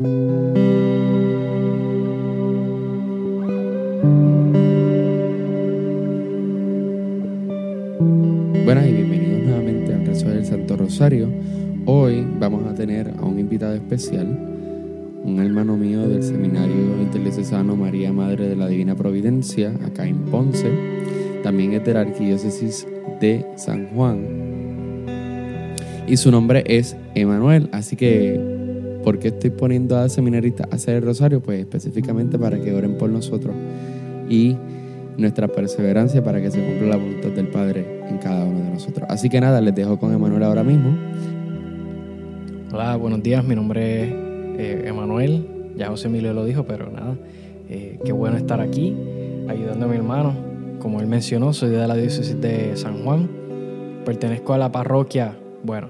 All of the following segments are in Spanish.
Buenas y bienvenidos nuevamente al rezo del Santo Rosario. Hoy vamos a tener a un invitado especial, un hermano mío del Seminario Interdiocesano María Madre de la Divina Providencia, acá en Ponce. También es de la Arquidiócesis de San Juan. Y su nombre es Emanuel, así que ¿por qué estoy poniendo a seminaristas a hacer el rosario? Pues específicamente para que oren por nosotros y nuestra perseverancia para que se cumpla la voluntad del Padre en cada uno de nosotros. Así que nada, les dejo con Emanuel ahora mismo. Hola, buenos días, mi nombre es eh, Emanuel, ya José Emilio lo dijo, pero nada, eh, qué bueno estar aquí ayudando a mi hermano. Como él mencionó, soy de la diócesis de San Juan, pertenezco a la parroquia, bueno,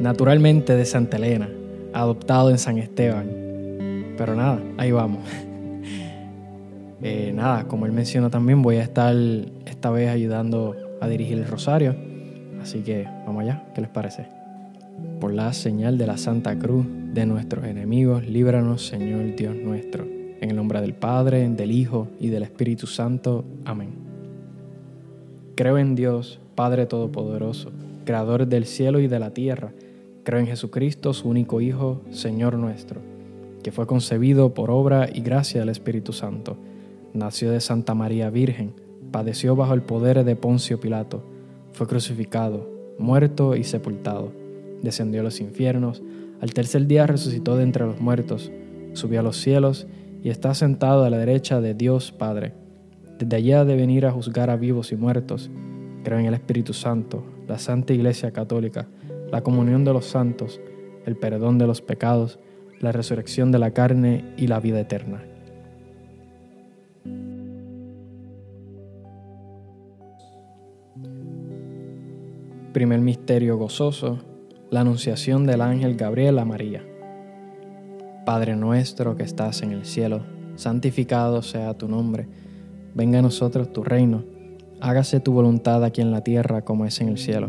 naturalmente de Santa Elena, adoptado en San Esteban, pero nada, ahí vamos. Eh, nada, como él mencionó también, voy a estar esta vez ayudando a dirigir el rosario. Así que vamos allá, ¿qué les parece? Por la señal de la Santa Cruz de nuestros enemigos, líbranos, Señor Dios nuestro. En el nombre del Padre, del Hijo y del Espíritu Santo. Amén. Creo en Dios, Padre Todopoderoso, Creador del cielo y de la tierra. Creo en Jesucristo, su único Hijo, Señor nuestro, que fue concebido por obra y gracia del Espíritu Santo nació de Santa María Virgen, padeció bajo el poder de Poncio Pilato, fue crucificado, muerto y sepultado, descendió a los infiernos, al tercer día resucitó de entre los muertos, subió a los cielos y está sentado a la derecha de Dios Padre. Desde allá de venir a juzgar a vivos y muertos. Creo en el Espíritu Santo, la Santa Iglesia Católica, la comunión de los santos, el perdón de los pecados, la resurrección de la carne y la vida eterna. Primer misterio gozoso, la anunciación del ángel Gabriel a María. Padre nuestro que estás en el cielo, santificado sea tu nombre, venga a nosotros tu reino, hágase tu voluntad aquí en la tierra como es en el cielo.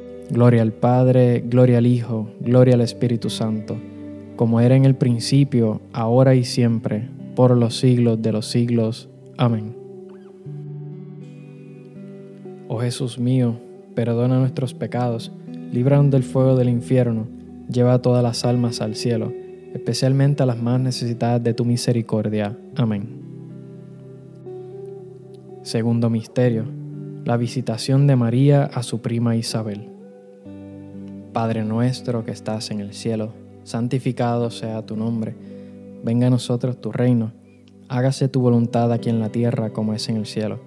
Gloria al Padre, gloria al Hijo, gloria al Espíritu Santo, como era en el principio, ahora y siempre, por los siglos de los siglos. Amén. Oh Jesús mío, perdona nuestros pecados, líbranos del fuego del infierno, lleva todas las almas al cielo, especialmente a las más necesitadas de tu misericordia. Amén. Segundo Misterio. La visitación de María a su prima Isabel. Padre nuestro que estás en el cielo, santificado sea tu nombre, venga a nosotros tu reino, hágase tu voluntad aquí en la tierra como es en el cielo.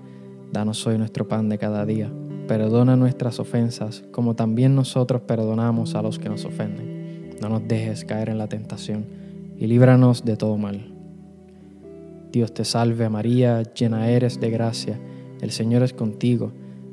Danos hoy nuestro pan de cada día. Perdona nuestras ofensas, como también nosotros perdonamos a los que nos ofenden. No nos dejes caer en la tentación, y líbranos de todo mal. Dios te salve María, llena eres de gracia, el Señor es contigo,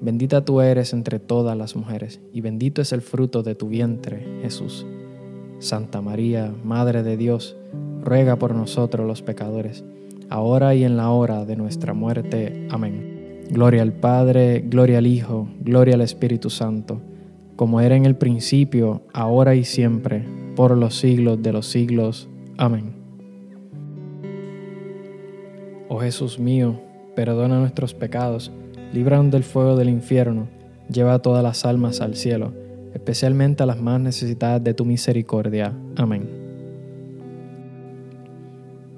bendita tú eres entre todas las mujeres, y bendito es el fruto de tu vientre, Jesús. Santa María, Madre de Dios, ruega por nosotros los pecadores, ahora y en la hora de nuestra muerte. Amén. Gloria al Padre, gloria al Hijo, gloria al Espíritu Santo, como era en el principio, ahora y siempre, por los siglos de los siglos. Amén. Oh Jesús mío, perdona nuestros pecados, líbranos del fuego del infierno, lleva todas las almas al cielo, especialmente a las más necesitadas de tu misericordia. Amén.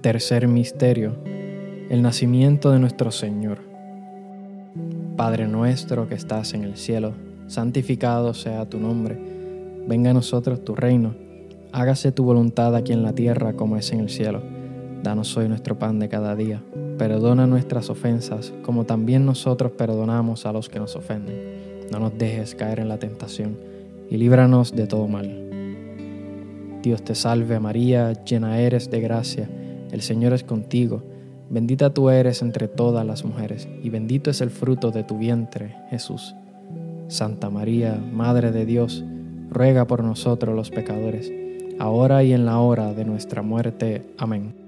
Tercer misterio, el nacimiento de nuestro Señor. Padre nuestro que estás en el cielo, santificado sea tu nombre, venga a nosotros tu reino, hágase tu voluntad aquí en la tierra como es en el cielo. Danos hoy nuestro pan de cada día. Perdona nuestras ofensas, como también nosotros perdonamos a los que nos ofenden. No nos dejes caer en la tentación, y líbranos de todo mal. Dios te salve María, llena eres de gracia, el Señor es contigo. Bendita tú eres entre todas las mujeres, y bendito es el fruto de tu vientre, Jesús. Santa María, Madre de Dios, ruega por nosotros los pecadores, ahora y en la hora de nuestra muerte. Amén.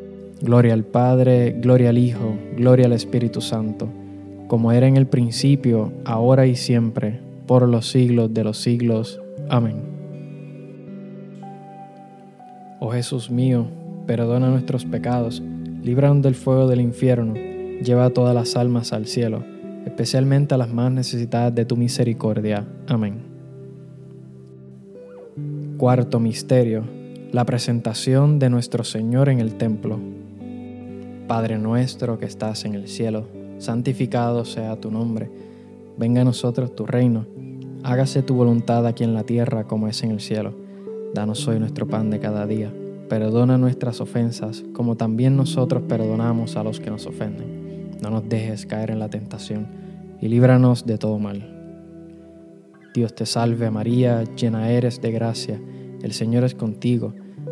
Gloria al Padre, gloria al Hijo, gloria al Espíritu Santo, como era en el principio, ahora y siempre, por los siglos de los siglos. Amén. Oh Jesús mío, perdona nuestros pecados, líbranos del fuego del infierno, lleva a todas las almas al cielo, especialmente a las más necesitadas de tu misericordia. Amén. Cuarto Misterio. La presentación de nuestro Señor en el templo. Padre nuestro que estás en el cielo, santificado sea tu nombre, venga a nosotros tu reino, hágase tu voluntad aquí en la tierra como es en el cielo. Danos hoy nuestro pan de cada día, perdona nuestras ofensas como también nosotros perdonamos a los que nos ofenden. No nos dejes caer en la tentación y líbranos de todo mal. Dios te salve María, llena eres de gracia, el Señor es contigo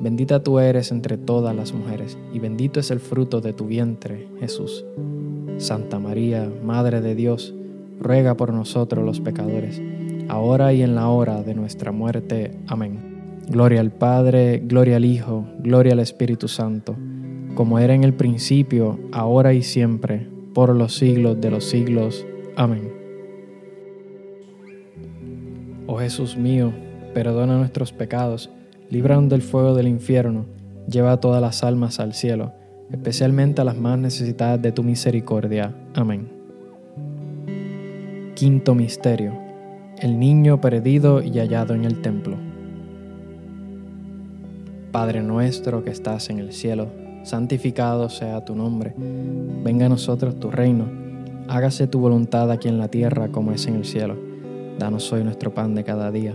bendita tú eres entre todas las mujeres, y bendito es el fruto de tu vientre, Jesús. Santa María, Madre de Dios, ruega por nosotros los pecadores, ahora y en la hora de nuestra muerte. Amén. Gloria al Padre, gloria al Hijo, gloria al Espíritu Santo, como era en el principio, ahora y siempre, por los siglos de los siglos. Amén. Oh Jesús mío, perdona nuestros pecados, líbranos del fuego del infierno, lleva a todas las almas al cielo, especialmente a las más necesitadas de tu misericordia. Amén. Quinto Misterio. El niño perdido y hallado en el templo. Padre nuestro que estás en el cielo, santificado sea tu nombre, venga a nosotros tu reino, hágase tu voluntad aquí en la tierra como es en el cielo. Danos hoy nuestro pan de cada día,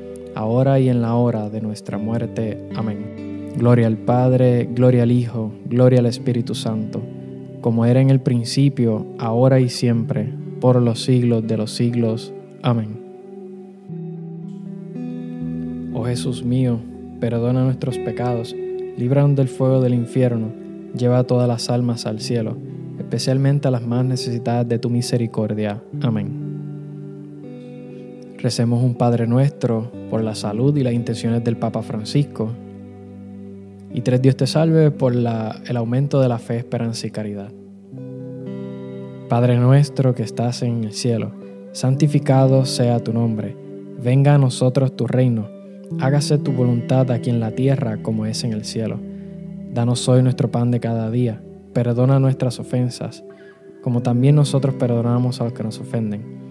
ahora y en la hora de nuestra muerte. Amén. Gloria al Padre, gloria al Hijo, gloria al Espíritu Santo, como era en el principio, ahora y siempre, por los siglos de los siglos. Amén. Oh Jesús mío, perdona nuestros pecados, líbranos del fuego del infierno, lleva todas las almas al cielo, especialmente a las más necesitadas de tu misericordia. Amén. Recemos un Padre nuestro por la salud y las intenciones del Papa Francisco y tres, Dios te salve por el aumento de la fe, esperanza y caridad. Padre nuestro que estás en el cielo, santificado sea tu nombre. Venga a nosotros tu reino. Hágase tu voluntad aquí en la tierra como es en el cielo. Danos hoy nuestro pan de cada día. Perdona nuestras ofensas, como también nosotros perdonamos a los que nos ofenden.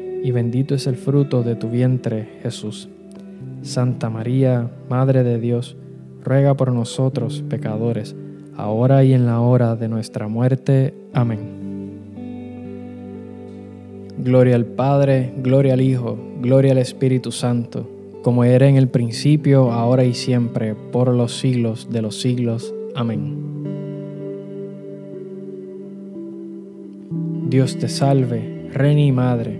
y bendito es el fruto de tu vientre, Jesús. Santa María, Madre de Dios, ruega por nosotros pecadores, ahora y en la hora de nuestra muerte. Amén. Gloria al Padre, gloria al Hijo, gloria al Espíritu Santo, como era en el principio, ahora y siempre, por los siglos de los siglos. Amén. Dios te salve, Reina y Madre,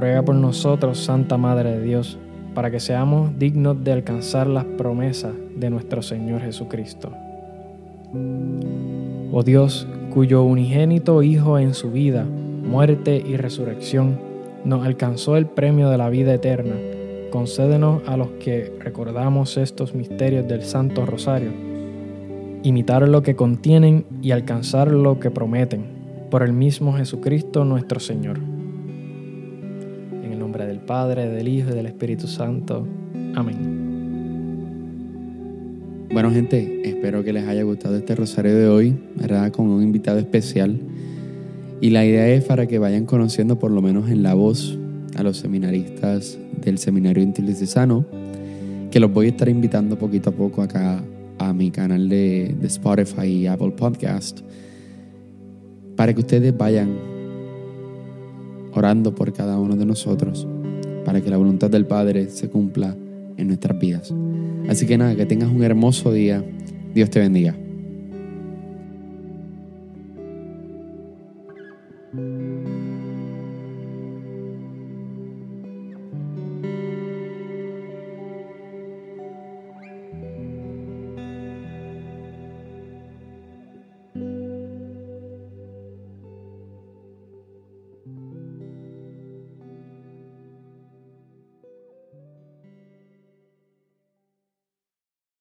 Ruega por nosotros, Santa Madre de Dios, para que seamos dignos de alcanzar las promesas de nuestro Señor Jesucristo. Oh Dios, cuyo unigénito Hijo en su vida, muerte y resurrección nos alcanzó el premio de la vida eterna, concédenos a los que recordamos estos misterios del Santo Rosario, imitar lo que contienen y alcanzar lo que prometen, por el mismo Jesucristo nuestro Señor. Padre, del Hijo y del Espíritu Santo. Amén. Bueno gente, espero que les haya gustado este rosario de hoy, ¿verdad? Con un invitado especial. Y la idea es para que vayan conociendo por lo menos en la voz a los seminaristas del Seminario Intilicesano, que los voy a estar invitando poquito a poco acá a mi canal de, de Spotify y Apple Podcast, para que ustedes vayan orando por cada uno de nosotros, para que la voluntad del Padre se cumpla en nuestras vidas. Así que nada, que tengas un hermoso día. Dios te bendiga.